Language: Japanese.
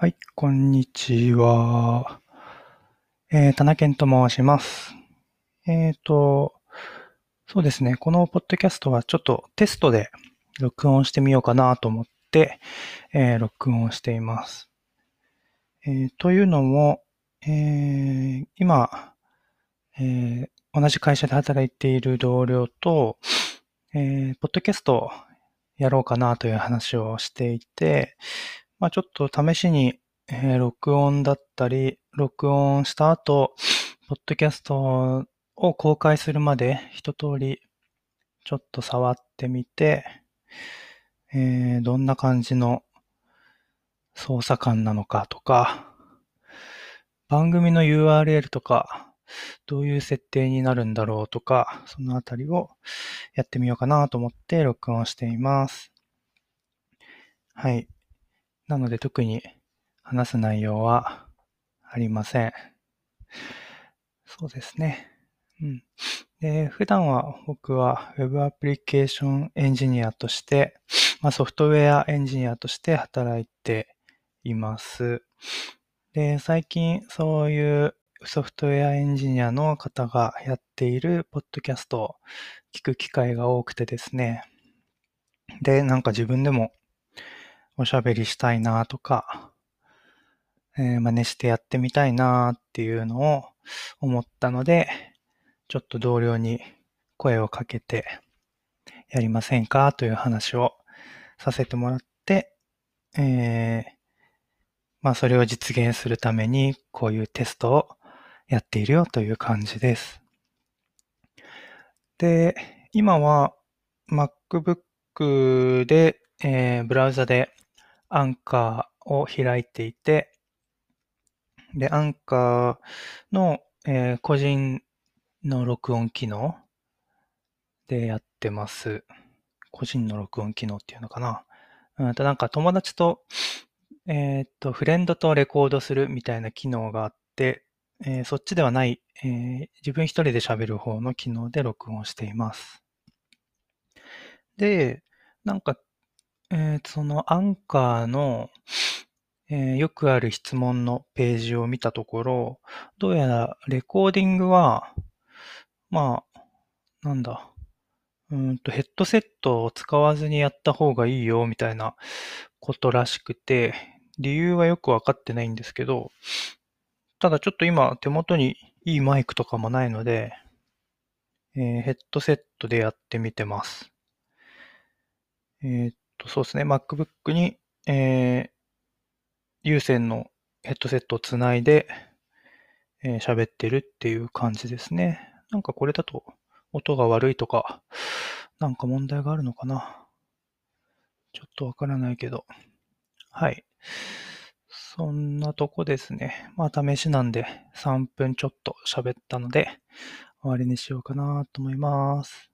はい、こんにちは。えー、田中健と申します。えっ、と、そうですね、このポッドキャストはちょっとテストで録音してみようかなと思って、えー録音しています。えーというのも、えー今、えー同じ会社で働いている同僚と、えーポッドキャストをやろうかなという話をしていて、まあちょっと試しに、えー録音だったり、録音した後、ポッドキャストを公開するまで一通りちょっと触ってみて、えーどんな感じの操作感なのかとか、番組の URL とか、どういう設定になるんだろうとか、そのあたりをやってみようかなと思って録音しています。はい。なので特に話す内容はありません。そうですね。うん。で、普段は僕は Web アプリケーションエンジニアとして、まあ、ソフトウェアエンジニアとして働いています。で、最近そういうソフトウェアエンジニアの方がやっているポッドキャストを聞く機会が多くてですね。で、なんか自分でもおしゃべりしたいなとか、えー真似してやってみたいなっていうのを思ったので、ちょっと同僚に声をかけてやりませんかという話をさせてもらって、えーまあそれを実現するためにこういうテストをやっているよという感じです。で、今は MacBook で、えーブラウザでアンカーを開いていて、で、アンカーの、えー個人の録音機能でやってます。個人の録音機能っていうのかな。うんと、なんか友達と、えーっと、フレンドとレコードするみたいな機能があって、えーそっちではない、えー自分一人で喋る方の機能で録音しています。で、なんか、えーそのアンカーの、えーよくある質問のページを見たところ、どうやらレコーディングは、まあ、なんだ、うんとヘッドセットを使わずにやった方がいいよみたいなことらしくて、理由はよくわかってないんですけど、ただちょっと今手元にいいマイクとかもないので、えーヘッドセットでやってみてます。えーと、そうですね、MacBook に、えー有線のヘッドセットをつないで、えー喋ってるっていう感じですね。なんかこれだと音が悪いとか、なんか問題があるのかな。ちょっとわからないけど。はい。そんなとこですね。まあ試しなんで3分ちょっと喋ったので終わりにしようかなと思います。